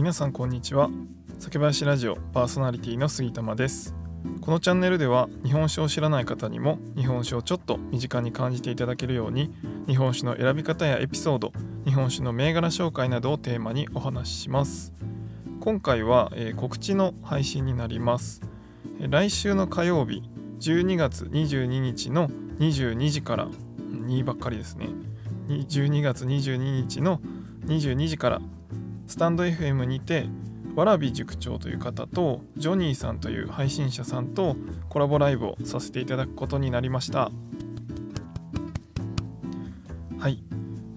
皆さんこんにちは。酒林ラジオパーソナリティの杉玉です。このチャンネルでは日本酒を知らない方にも日本酒をちょっと身近に感じていただけるように日本酒の選び方やエピソード日本酒の銘柄紹介などをテーマにお話しします。今回は、えー、告知の配信になります。来週の火曜日12月22日の22時から2ばっかりですね。12月22日の22時からスタンド FM にてわらび塾長という方とジョニーさんという配信者さんとコラボライブをさせていただくことになりました。はい。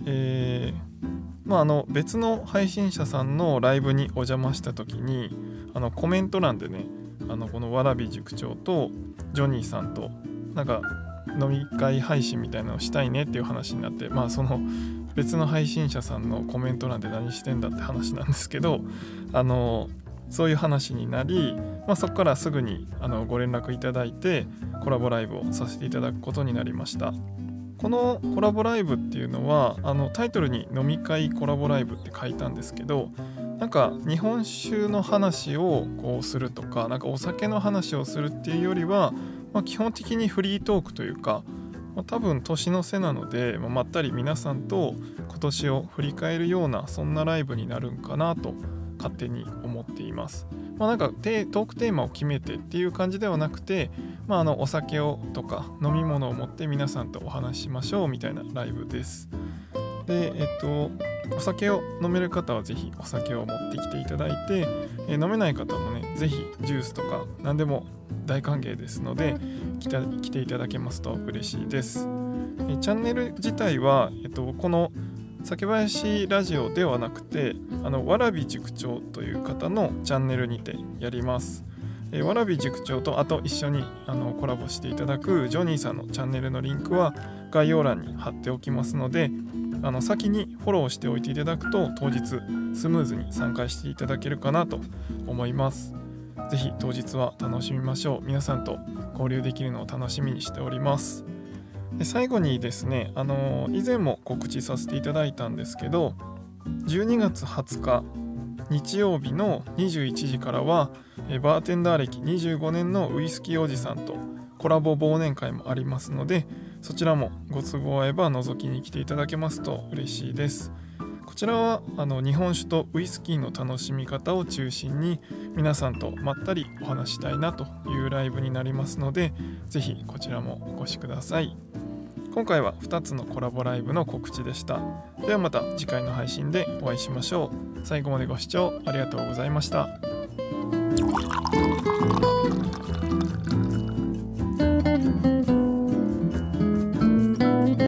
えー、まああの別の配信者さんのライブにお邪魔した時にあのコメント欄でねあのこのわらび塾長とジョニーさんとなんか飲み会配信みたいなのをしたいねっていう話になってまあその別の配信者さんのコメント欄で何してんだって話なんですけどあのそういう話になり、まあ、そこからすぐにあのご連絡いただいてコラボライブをさせていただくことになりました。このコラボライブっていうのはあのタイトルに「飲み会コラボライブ」って書いたんですけどなんか日本酒の話をこうするとかなんかお酒の話をするっていうよりは、まあ、基本的にフリートークというかまあ、多分年の瀬なので、まあ、まったり皆さんと今年を振り返るようなそんなライブになるんかなと勝手に思っています。まあ、なんかトークテーマを決めてっていう感じではなくて、まあ、あのお酒をとか飲み物を持って皆さんとお話ししましょうみたいなライブです。で、えっと、お酒を飲める方は是非お酒を持ってきていただいて、え飲めない方もね是非ジュースとか何でも大歓迎ですので来ていただけますと嬉しいです。えチャンネル自体は、えっと、この酒林ラジオではなくてあのわらび塾長という方のチャンネルにてやります。えわらび塾長とあと一緒にあのコラボしていただくジョニーさんのチャンネルのリンクは概要欄に貼っておきますのであの先にフォローしておいていただくと当日スムーズに参加していただけるかなと思います。ぜひ当日は楽しみましょう皆さんと交流できるのを楽しみにしておりますで最後にですねあの以前も告知させていただいたんですけど12月20日日曜日の21時からはバーテンダー歴25年のウイスキーおじさんとコラボ忘年会もありますのでそちらもご都合合えば覗きに来ていただけますと嬉しいです。こちらはあの日本酒とウイスキーの楽しみ方を中心に皆さんとまったりお話したいなというライブになりますので是非こちらもお越しください。今回は2つのコラボライブの告知でした。ではまた次回の配信でお会いしましょう。最後までご視聴ありがとうございました。